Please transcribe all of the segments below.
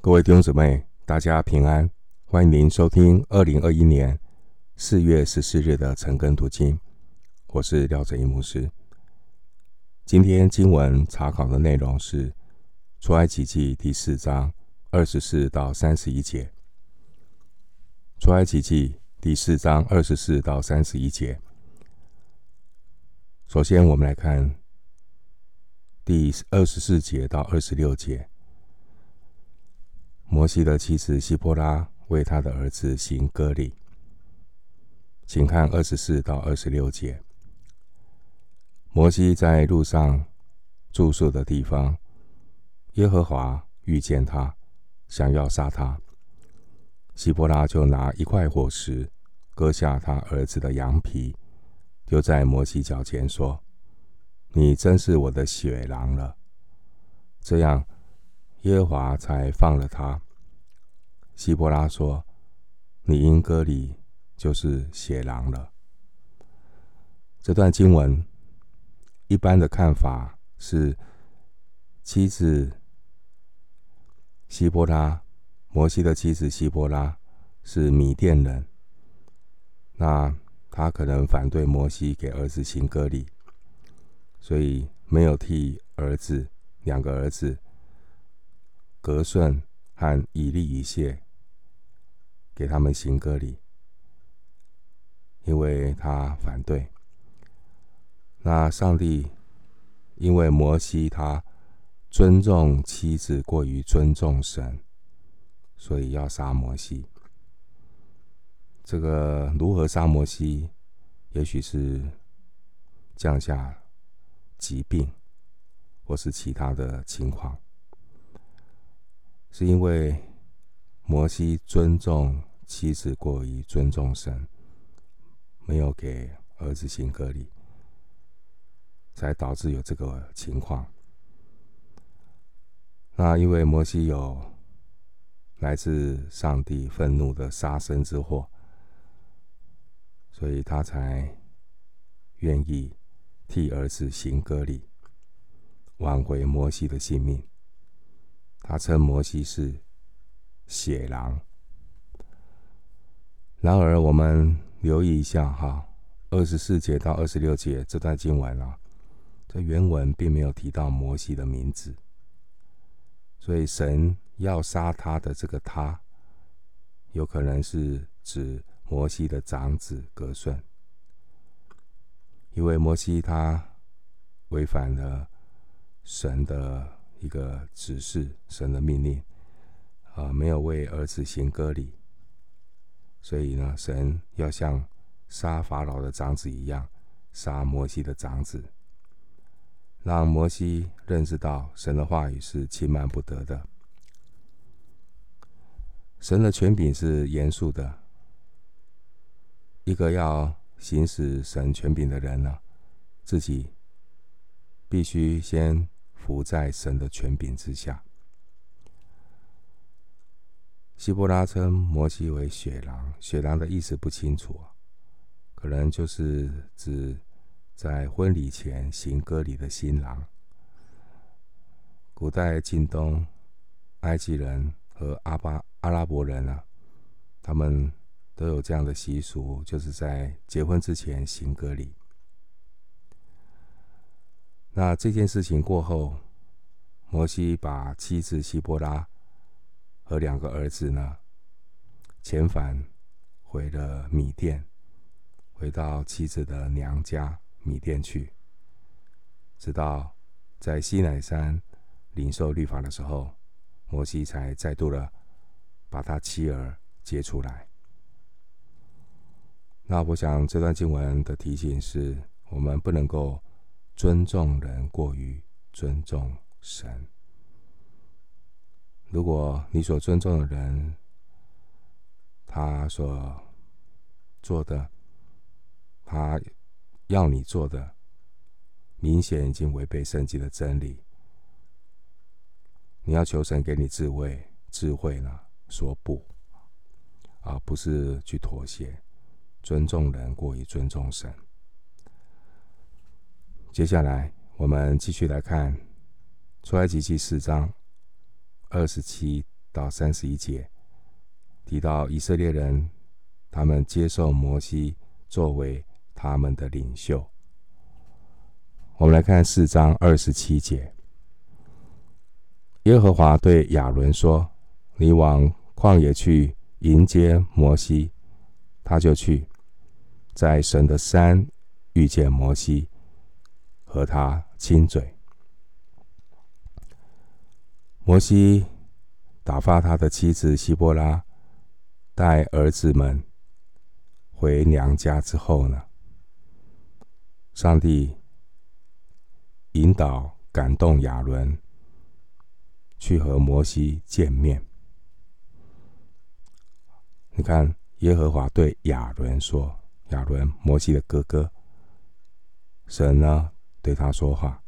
各位弟兄姊妹，大家平安！欢迎您收听二零二一年四月十四日的晨更读经。我是廖哲一牧师。今天经文查考的内容是出埃及记第四章二十四到三十一节。出埃及记第四章二十四到三十一节。首先，我们来看第二十四节到二十六节。摩西的妻子希波拉为他的儿子行割礼，请看二十四到二十六节。摩西在路上住宿的地方，耶和华遇见他，想要杀他。希波拉就拿一块火石，割下他儿子的羊皮，丢在摩西脚前，说：“你真是我的血狼了。”这样。耶和华才放了他。希波拉说：“你因割礼，就是血狼了。”这段经文一般的看法是，妻子希波拉，摩西的妻子希波拉是米甸人，那他可能反对摩西给儿子行割礼，所以没有替儿子两个儿子。格顺和以利以谢给他们行割礼，因为他反对。那上帝因为摩西他尊重妻子过于尊重神，所以要杀摩西。这个如何杀摩西？也许是降下疾病，或是其他的情况。是因为摩西尊重妻子过于尊重神，没有给儿子行割礼，才导致有这个情况。那因为摩西有来自上帝愤怒的杀身之祸，所以他才愿意替儿子行割礼，挽回摩西的性命。他称摩西是血狼。然而，我们留意一下哈，二十四节到二十六节这段经文啊，这原文并没有提到摩西的名字，所以神要杀他的这个他，有可能是指摩西的长子革顺，因为摩西他违反了神的。一个指示，神的命令，啊、没有为儿子行割礼，所以呢，神要像杀法老的长子一样，杀摩西的长子，让摩西认识到神的话语是轻慢不得的，神的权柄是严肃的，一个要行使神权柄的人呢，自己必须先。不在神的权柄之下。希伯拉称摩西为血狼，血狼的意思不清楚，可能就是指在婚礼前行割礼的新郎。古代近东埃及人和阿巴阿拉伯人啊，他们都有这样的习俗，就是在结婚之前行割礼。那这件事情过后，摩西把妻子西波拉和两个儿子呢遣返回了米甸，回到妻子的娘家米甸去。直到在西乃山领受律法的时候，摩西才再度的把他妻儿接出来。那我想这段经文的提醒是我们不能够。尊重人过于尊重神。如果你所尊重的人，他所做的，他要你做的，明显已经违背圣经的真理，你要求神给你智慧，智慧呢，说不，而不是去妥协，尊重人过于尊重神。接下来，我们继续来看《出埃及记》四章二十七到三十一节，提到以色列人，他们接受摩西作为他们的领袖。我们来看四章二十七节，耶和华对亚伦说：“你往旷野去迎接摩西。”他就去，在神的山遇见摩西，和他亲嘴。摩西打发他的妻子希波拉带儿子们回娘家之后呢，上帝引导感动亚伦去和摩西见面。你看。耶和华对亚伦说：“亚伦，摩西的哥哥，神呢对他说话，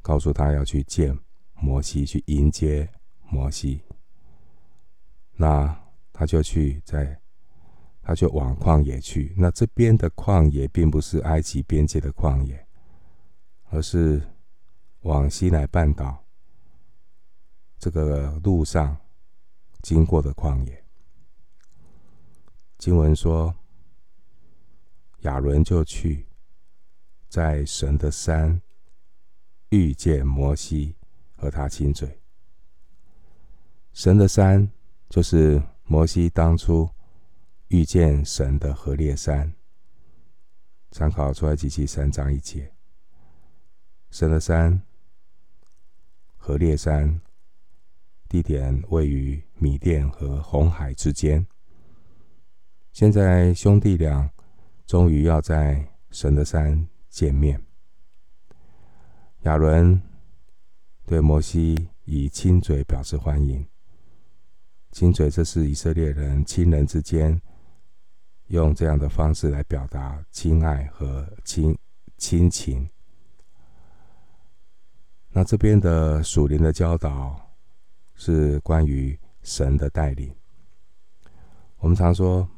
告诉他要去见摩西，去迎接摩西。那他就去在，他就往旷野去。那这边的旷野并不是埃及边界的旷野，而是往西乃半岛这个路上经过的旷野。”经文说，亚伦就去，在神的山遇见摩西，和他亲嘴。神的山就是摩西当初遇见神的何烈山。参考出来及记三章一节。神的山，何烈山，地点位于米甸和红海之间。现在兄弟俩终于要在神的山见面。亚伦对摩西以亲嘴表示欢迎。亲嘴，这是以色列人亲人之间用这样的方式来表达亲爱和亲亲情。那这边的属灵的教导是关于神的带领。我们常说。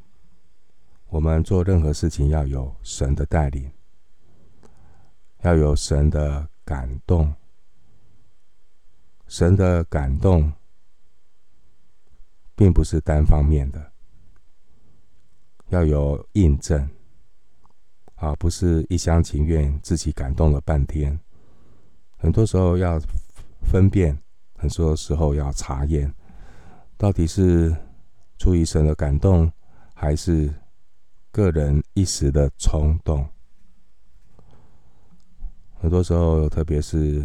我们做任何事情要有神的带领，要有神的感动。神的感动并不是单方面的，要有印证，而不是一厢情愿自己感动了半天。很多时候要分辨，很多时候要查验，到底是出于神的感动，还是个人一时的冲动，很多时候，特别是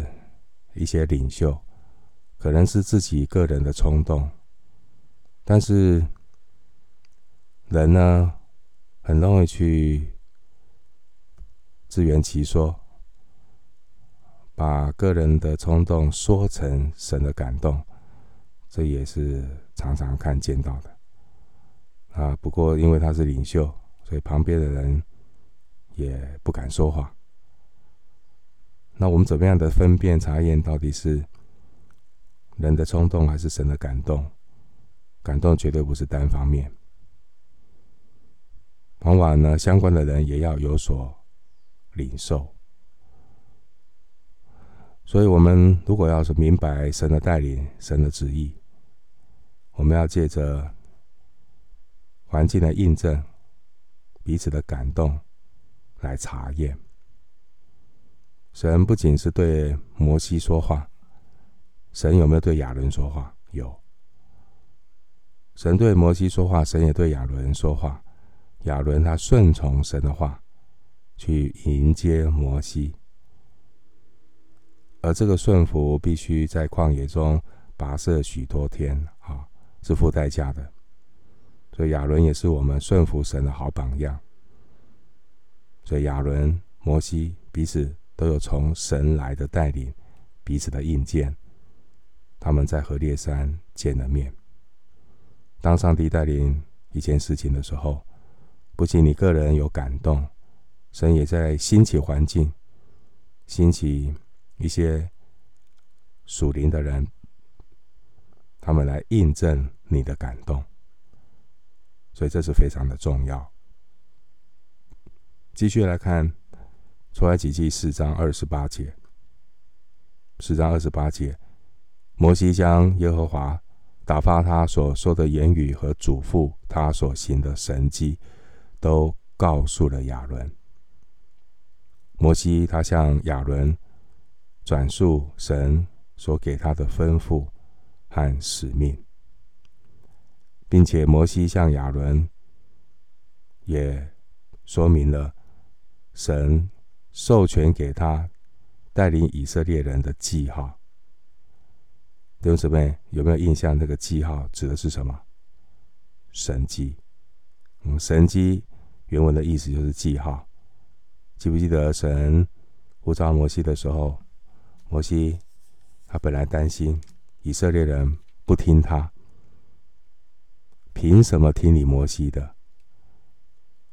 一些领袖，可能是自己个人的冲动，但是人呢，很容易去自圆其说，把个人的冲动说成神的感动，这也是常常看见到的。啊，不过因为他是领袖。所以旁边的人也不敢说话。那我们怎么样的分辨查验到底是人的冲动还是神的感动？感动绝对不是单方面。往往呢，相关的人也要有所领受。所以，我们如果要是明白神的带领、神的旨意，我们要借着环境的印证。彼此的感动来查验。神不仅是对摩西说话，神有没有对亚伦说话？有。神对摩西说话，神也对亚伦说话。亚伦他顺从神的话，去迎接摩西。而这个顺服必须在旷野中跋涉许多天，啊，是付代价的。所以亚伦也是我们顺服神的好榜样。所以亚伦、摩西彼此都有从神来的带领，彼此的印鉴。他们在何烈山见了面。当上帝带领一件事情的时候，不仅你个人有感动，神也在兴起环境，兴起一些属灵的人，他们来印证你的感动。所以这是非常的重要。继续来看出埃及记四章二十八节。四章二十八节，摩西将耶和华打发他所说的言语和嘱咐他所行的神迹，都告诉了亚伦。摩西他向亚伦转述神所给他的吩咐和使命，并且摩西向亚伦也说明了神授权给他带领以色列人的记号。弟兄姊妹，有没有印象？那个记号指的是什么？神迹。嗯，神迹原文的意思就是记号。记不记得神呼召摩西的时候，摩西他本来担心以色列人不听他，凭什么听你摩西的？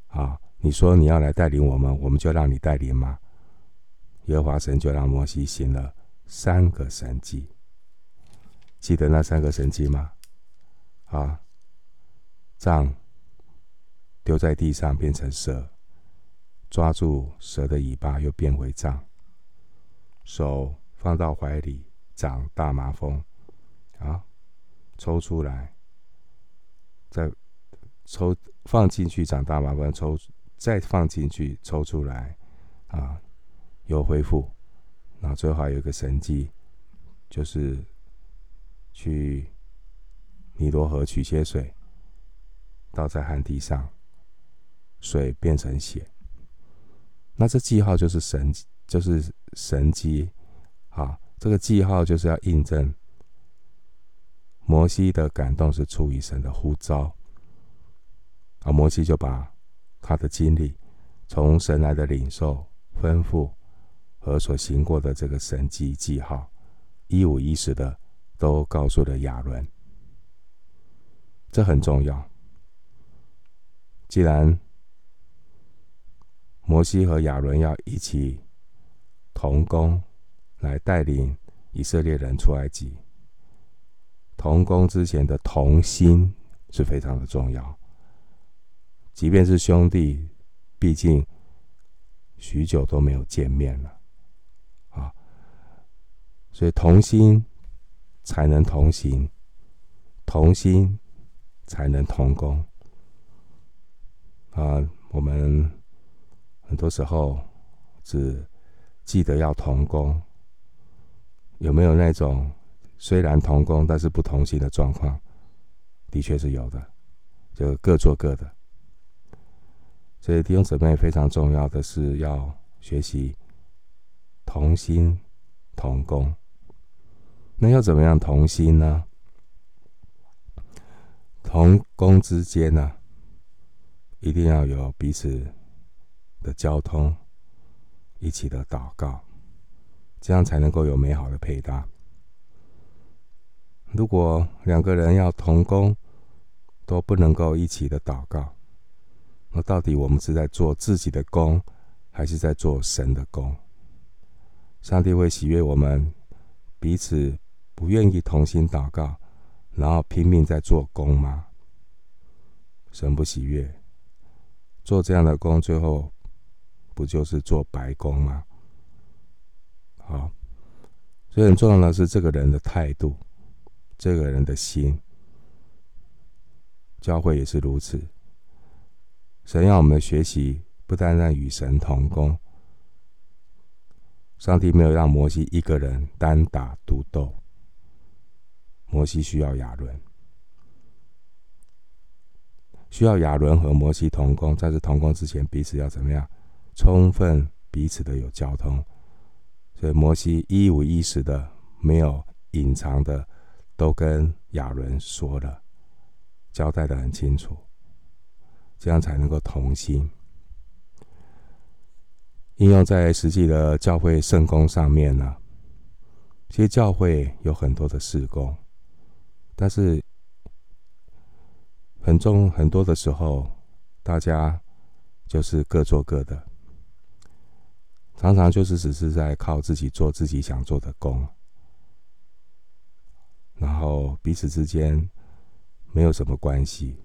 啊，你说你要来带领我们，我们就让你带领吗？耶和华神就让摩西行了三个神迹。记得那三个神迹吗？啊，杖丢在地上变成蛇，抓住蛇的尾巴又变回杖，手放到怀里长大麻风，啊，抽出来，再抽放进去长大麻风，抽再放进去抽出来，啊，又恢复。那最后还有一个神迹，就是。去尼罗河取些水，倒在旱地上，水变成血。那这记号就是神，就是神迹。啊，这个记号就是要印证摩西的感动是出于神的呼召。啊，摩西就把他的经历，从神来的领受、吩咐和所行过的这个神迹记号，一五一十的。都告诉了亚伦，这很重要。既然摩西和亚伦要一起同工来带领以色列人出埃及，同工之前的同心是非常的重要。即便是兄弟，毕竟许久都没有见面了啊，所以同心。才能同行，同心才能同工。啊，我们很多时候只记得要同工，有没有那种虽然同工但是不同心的状况？的确是有的，就各做各的。所以弟兄姊妹非常重要的是要学习同心同工。那要怎么样同心呢？同工之间呢，一定要有彼此的交通，一起的祷告，这样才能够有美好的配搭。如果两个人要同工，都不能够一起的祷告，那到底我们是在做自己的工，还是在做神的工？上帝会喜悦我们彼此。不愿意同心祷告，然后拼命在做工吗？神不喜悦，做这样的工，最后不就是做白工吗？好，所以很重要的是这个人的态度，这个人的心。教会也是如此，神要我们的学习，不单单与神同工。上帝没有让摩西一个人单打独斗。摩西需要亚伦，需要亚伦和摩西同工，在这同工之前，彼此要怎么样？充分彼此的有交通。所以摩西一五一十的，没有隐藏的，都跟亚伦说了，交代得很清楚，这样才能够同心。应用在实际的教会圣工上面呢，其实教会有很多的事工。但是很重很多的时候，大家就是各做各的，常常就是只是在靠自己做自己想做的工，然后彼此之间没有什么关系。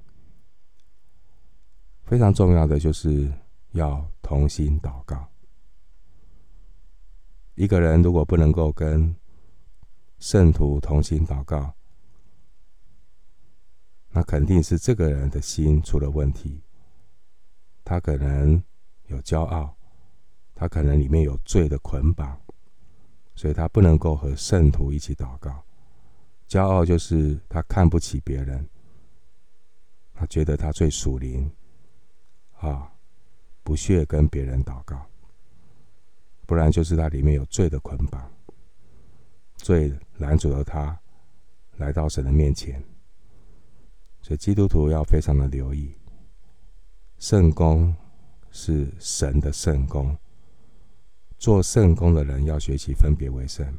非常重要的就是要同心祷告。一个人如果不能够跟圣徒同心祷告，那肯定是这个人的心出了问题。他可能有骄傲，他可能里面有罪的捆绑，所以他不能够和圣徒一起祷告。骄傲就是他看不起别人，他觉得他最属灵，啊，不屑跟别人祷告。不然就是他里面有罪的捆绑，罪拦阻了他来到神的面前。所以基督徒要非常的留意，圣工是神的圣工，做圣工的人要学习分别为圣，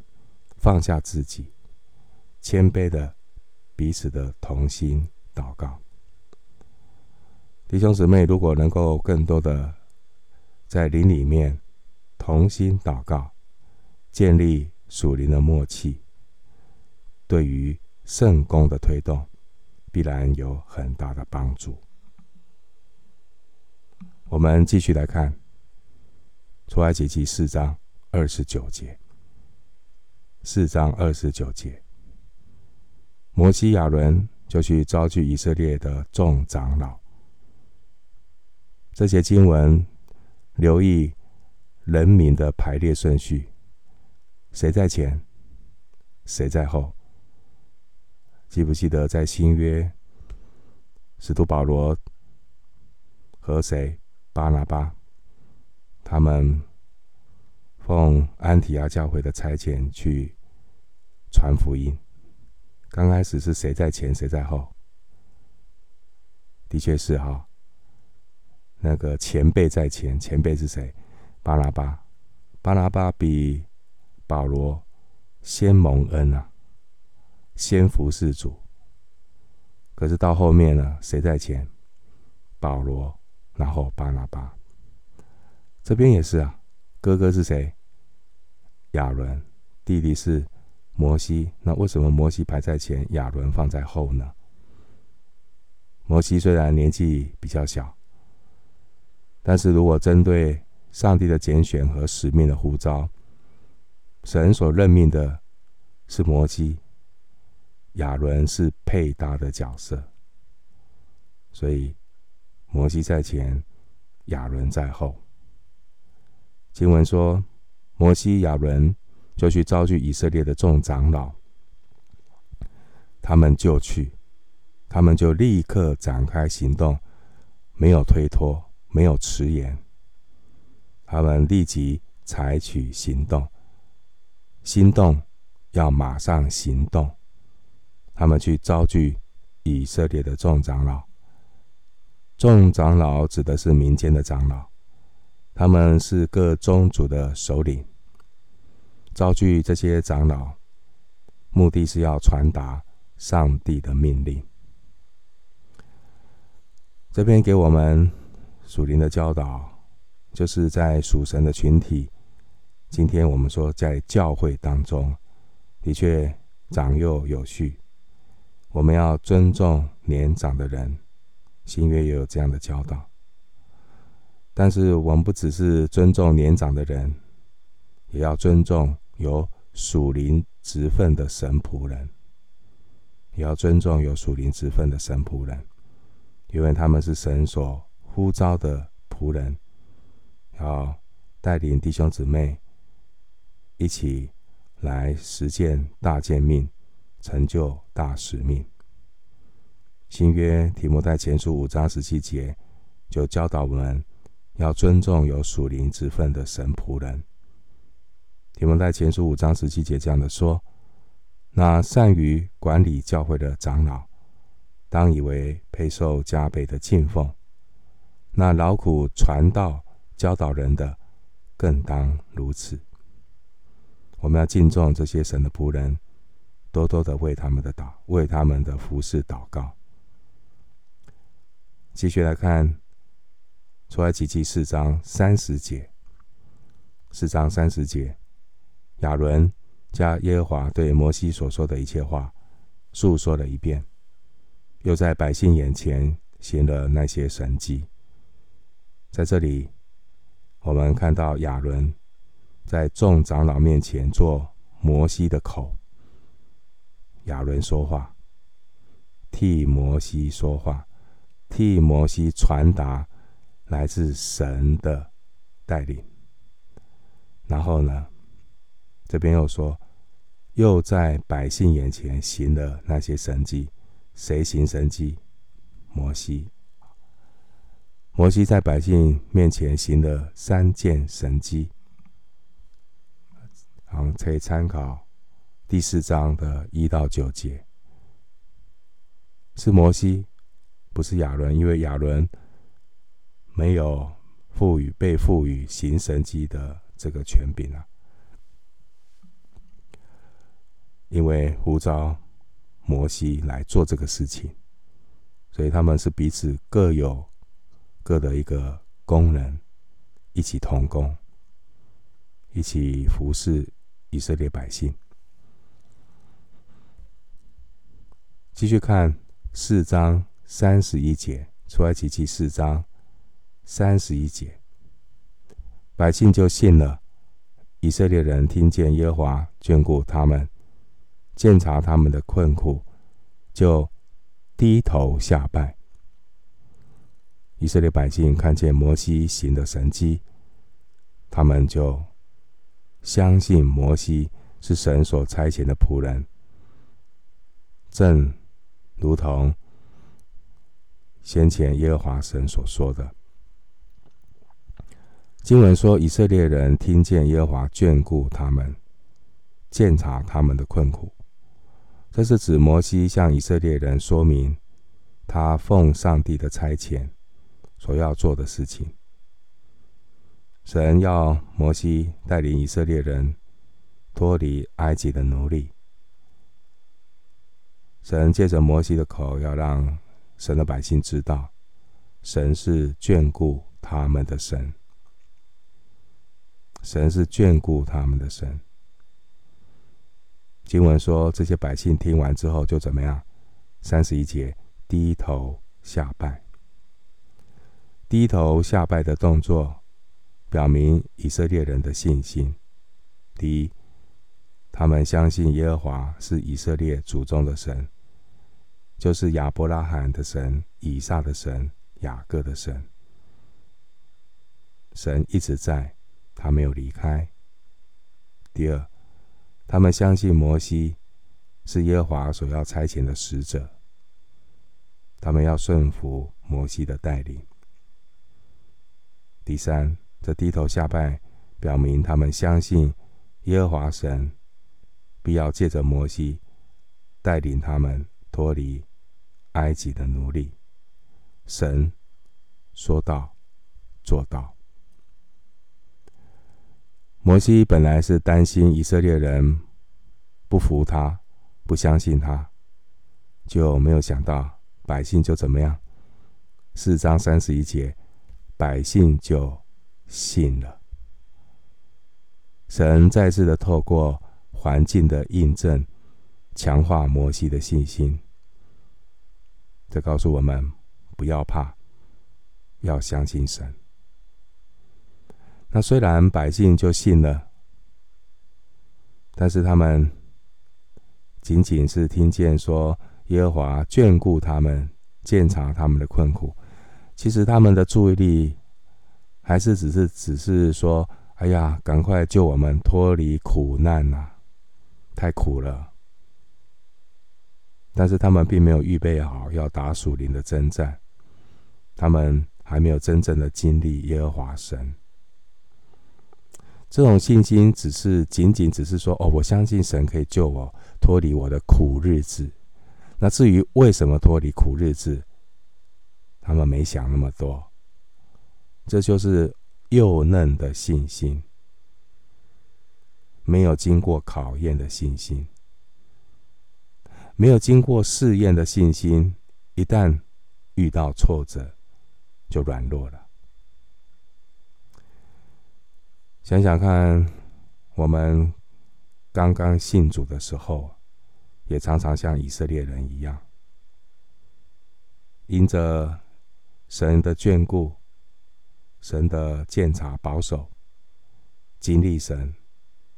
放下自己，谦卑的彼此的同心祷告。弟兄姊妹，如果能够更多的在灵里面。同心祷告，建立属灵的默契，对于圣工的推动，必然有很大的帮助。我们继续来看《出埃及记》四章二十九节。四章二十九节，摩西亚伦就去招聚以色列的众长老。这些经文，留意。人民的排列顺序，谁在前，谁在后？记不记得在新约，使徒保罗和谁巴拿巴，他们奉安提阿教会的差遣去传福音。刚开始是谁在前，谁在后？的确是哈，那个前辈在前，前辈是谁？巴拿巴，巴拿巴比保罗先蒙恩啊，先服侍主。可是到后面呢，谁在前？保罗，然后巴拿巴。这边也是啊，哥哥是谁？亚伦，弟弟是摩西。那为什么摩西排在前，亚伦放在后呢？摩西虽然年纪比较小，但是如果针对上帝的拣选和使命的呼召，神所任命的是摩西，亚伦是配搭的角色，所以摩西在前，亚伦在后。经文说，摩西、亚伦就去招聚以色列的众长老，他们就去，他们就立刻展开行动，没有推脱，没有迟延。他们立即采取行动，心动要马上行动。他们去招聚以色列的众长老，众长老指的是民间的长老，他们是各宗族的首领。招聚这些长老，目的是要传达上帝的命令。这边给我们属灵的教导。就是在属神的群体，今天我们说在教会当中，的确长幼有序，我们要尊重年长的人，新约也有这样的教导。但是我们不只是尊重年长的人，也要尊重有属灵职分的神仆人，也要尊重有属灵职分的神仆人，因为他们是神所呼召的仆人。要带领弟兄姊妹一起来实践大诫命，成就大使命。新约提摩太前书五章十七节就教导我们要尊重有属灵之分的神仆人。提摩太前书五章十七节这样的说：那善于管理教会的长老，当以为配受加倍的敬奉；那劳苦传道。教导人的，更当如此。我们要敬重这些神的仆人，多多的为他们的祷，为他们的服侍祷告。继续来看出埃及记四章三十节，四章三十节，亚伦加耶和华对摩西所说的一切话述说了一遍，又在百姓眼前行了那些神迹。在这里。我们看到亚伦在众长老面前做摩西的口，亚伦说话，替摩西说话，替摩西传达来自神的带领。然后呢，这边又说，又在百姓眼前行了那些神迹。谁行神迹？摩西。摩西在百姓面前行了三件神迹。好，可以参考第四章的一到九节。是摩西，不是亚伦，因为亚伦没有赋予被赋予行神迹的这个权柄啊。因为呼召摩西来做这个事情，所以他们是彼此各有各的一个工人，一起同工，一起服侍以色列百姓。继续看四章三十一节，出埃及记四章三十一节，百姓就信了。以色列人听见耶和华眷顾他们，鉴察他们的困苦，就低头下拜。以色列百姓看见摩西行的神迹，他们就相信摩西是神所差遣的仆人，正如同先前耶和华神所说的。经文说，以色列人听见耶和华眷顾他们，鉴察他们的困苦，这是指摩西向以色列人说明他奉上帝的差遣。所要做的事情，神要摩西带领以色列人脱离埃及的奴隶。神借着摩西的口，要让神的百姓知道，神是眷顾他们的神。神是眷顾他们的神。经文说，这些百姓听完之后就怎么样？三十一节，低头下拜。低头下拜的动作，表明以色列人的信心。第一，他们相信耶和华是以色列祖宗的神，就是亚伯拉罕的神、以撒的神、雅各的神。神一直在，他没有离开。第二，他们相信摩西是耶和华所要差遣的使者，他们要顺服摩西的带领。第三，这低头下拜，表明他们相信耶和华神必要借着摩西带领他们脱离埃及的奴隶。神说到做到。摩西本来是担心以色列人不服他，不相信他，就没有想到百姓就怎么样。四章三十一节。百姓就信了。神再次的透过环境的印证，强化摩西的信心。这告诉我们不要怕，要相信神。那虽然百姓就信了，但是他们仅仅是听见说耶和华眷顾他们，鉴察他们的困苦。其实他们的注意力还是只是只是说：“哎呀，赶快救我们脱离苦难呐，太苦了。”但是他们并没有预备好要打属灵的征战，他们还没有真正的经历耶和华神。这种信心只是仅仅只是说：“哦，我相信神可以救我脱离我的苦日子。”那至于为什么脱离苦日子？他们没想那么多，这就是幼嫩的信心，没有经过考验的信心，没有经过试验的信心，一旦遇到挫折，就软弱了。想想看，我们刚刚信主的时候，也常常像以色列人一样，因着。神的眷顾，神的鉴察保守，经历神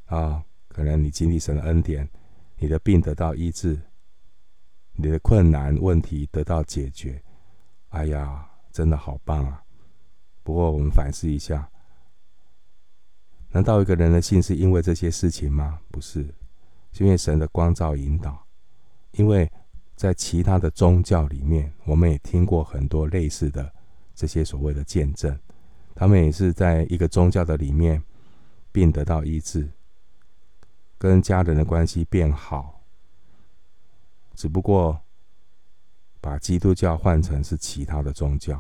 啊，可能你经历神的恩典，你的病得到医治，你的困难问题得到解决，哎呀，真的好棒啊！不过我们反思一下，难道一个人的信是因为这些事情吗？不是，是因为神的光照引导。因为在其他的宗教里面，我们也听过很多类似的这些所谓的见证，他们也是在一个宗教的里面，并得到医治，跟家人的关系变好。只不过把基督教换成是其他的宗教。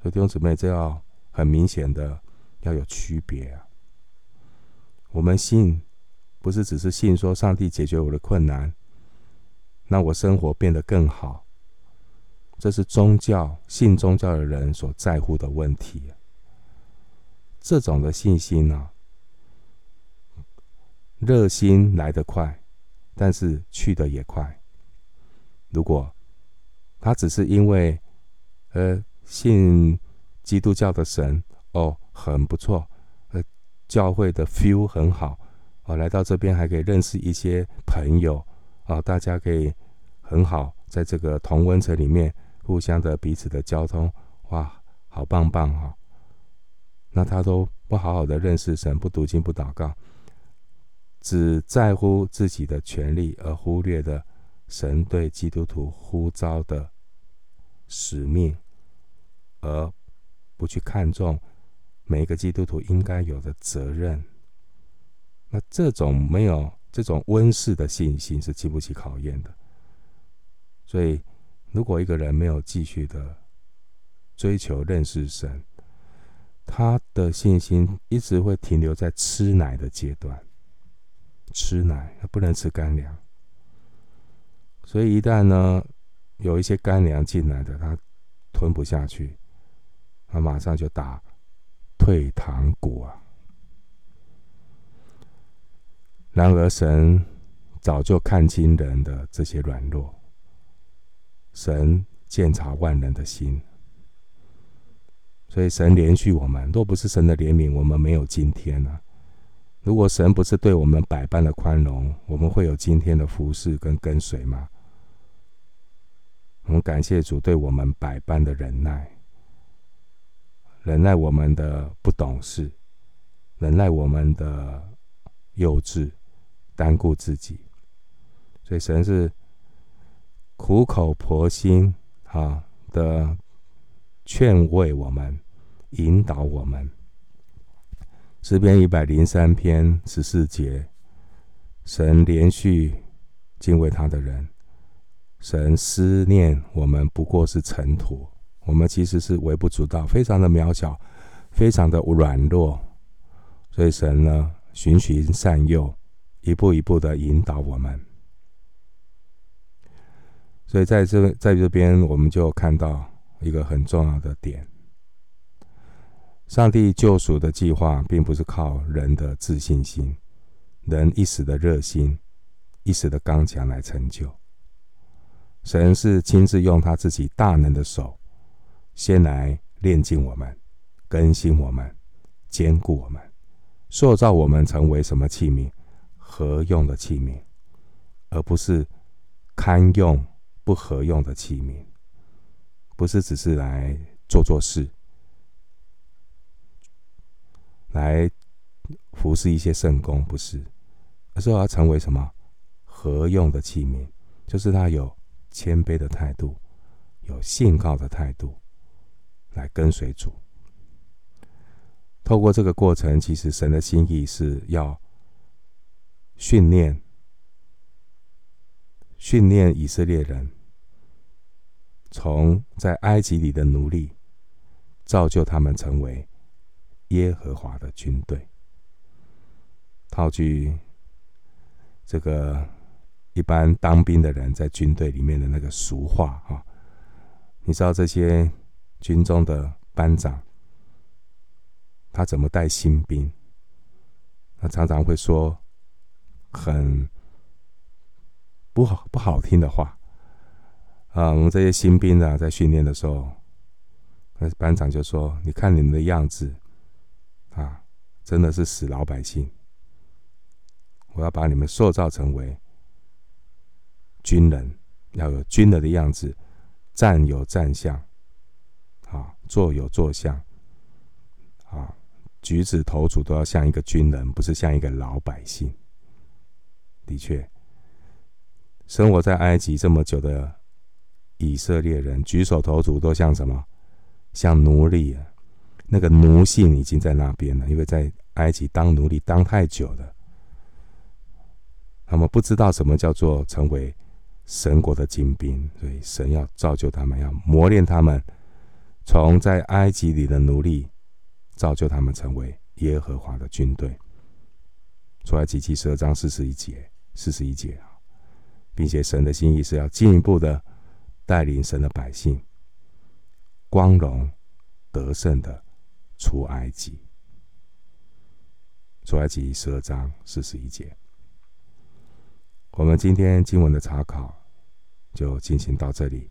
所以弟兄姊妹，这要很明显的要有区别啊！我们信不是只是信说上帝解决我的困难，那我生活变得更好。这是宗教信宗教的人所在乎的问题。这种的信心呢，热心来得快，但是去得也快。如果他只是因为呃。信基督教的神哦，很不错，呃，教会的 feel 很好，哦，来到这边还可以认识一些朋友，哦，大家可以很好在这个同温层里面互相的彼此的交通，哇，好棒棒哈，哦！那他都不好好的认识神，不读经不祷告，只在乎自己的权利，而忽略的神对基督徒呼召的使命。而不去看重每一个基督徒应该有的责任，那这种没有这种温室的信心是经不起考验的。所以，如果一个人没有继续的追求认识神，他的信心一直会停留在吃奶的阶段，吃奶他不能吃干粮。所以，一旦呢有一些干粮进来的，他吞不下去。他马上就打退堂鼓啊！然而，神早就看清人的这些软弱，神鉴察万人的心，所以神怜恤我们。若不是神的怜悯，我们没有今天、啊。如果神不是对我们百般的宽容，我们会有今天的服侍跟跟随吗？我们感谢主对我们百般的忍耐。忍耐我们的不懂事，忍耐我们的幼稚，单顾自己，所以神是苦口婆心啊的劝慰我们，引导我们。诗篇一百零三篇十四节，神连续敬畏他的人，神思念我们不过是尘土。我们其实是微不足道，非常的渺小，非常的软弱，所以神呢，循循善诱，一步一步的引导我们。所以在这在这边，我们就看到一个很重要的点：上帝救赎的计划，并不是靠人的自信心、人一时的热心、一时的刚强来成就。神是亲自用他自己大能的手。先来炼净我们，更新我们，坚固我们，塑造我们成为什么器皿？合用的器皿，而不是堪用不合用的器皿。不是只是来做做事，来服侍一些圣工，不是，而是要成为什么？合用的器皿，就是他有谦卑的态度，有信靠的态度。来跟随主，透过这个过程，其实神的心意是要训练、训练以色列人，从在埃及里的奴隶，造就他们成为耶和华的军队。套句这个一般当兵的人在军队里面的那个俗话啊，你知道这些。军中的班长，他怎么带新兵？他常常会说很不好不好听的话啊。我们这些新兵呢，在训练的时候，那班长就说：“你看你们的样子啊，真的是死老百姓。我要把你们塑造成为军人，要有军人的样子，站有站相，啊，坐有坐相，啊，举止投足都要像一个军人，不是像一个老百姓。的确，生活在埃及这么久的以色列人，举手投足都像什么？像奴隶啊！那个奴性已经在那边了，因为在埃及当奴隶当太久了，他们不知道什么叫做成为神国的精兵，所以神要造就他们，要磨练他们，从在埃及里的奴隶，造就他们成为耶和华的军队。出埃及记十二章四十一节。四十一节啊，并且神的心意是要进一步的带领神的百姓光荣得胜的出埃及。出埃及十二章四十一节，我们今天经文的查考就进行到这里。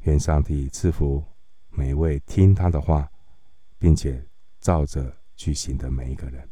愿上帝赐福每一位听他的话，并且照着去行的每一个人。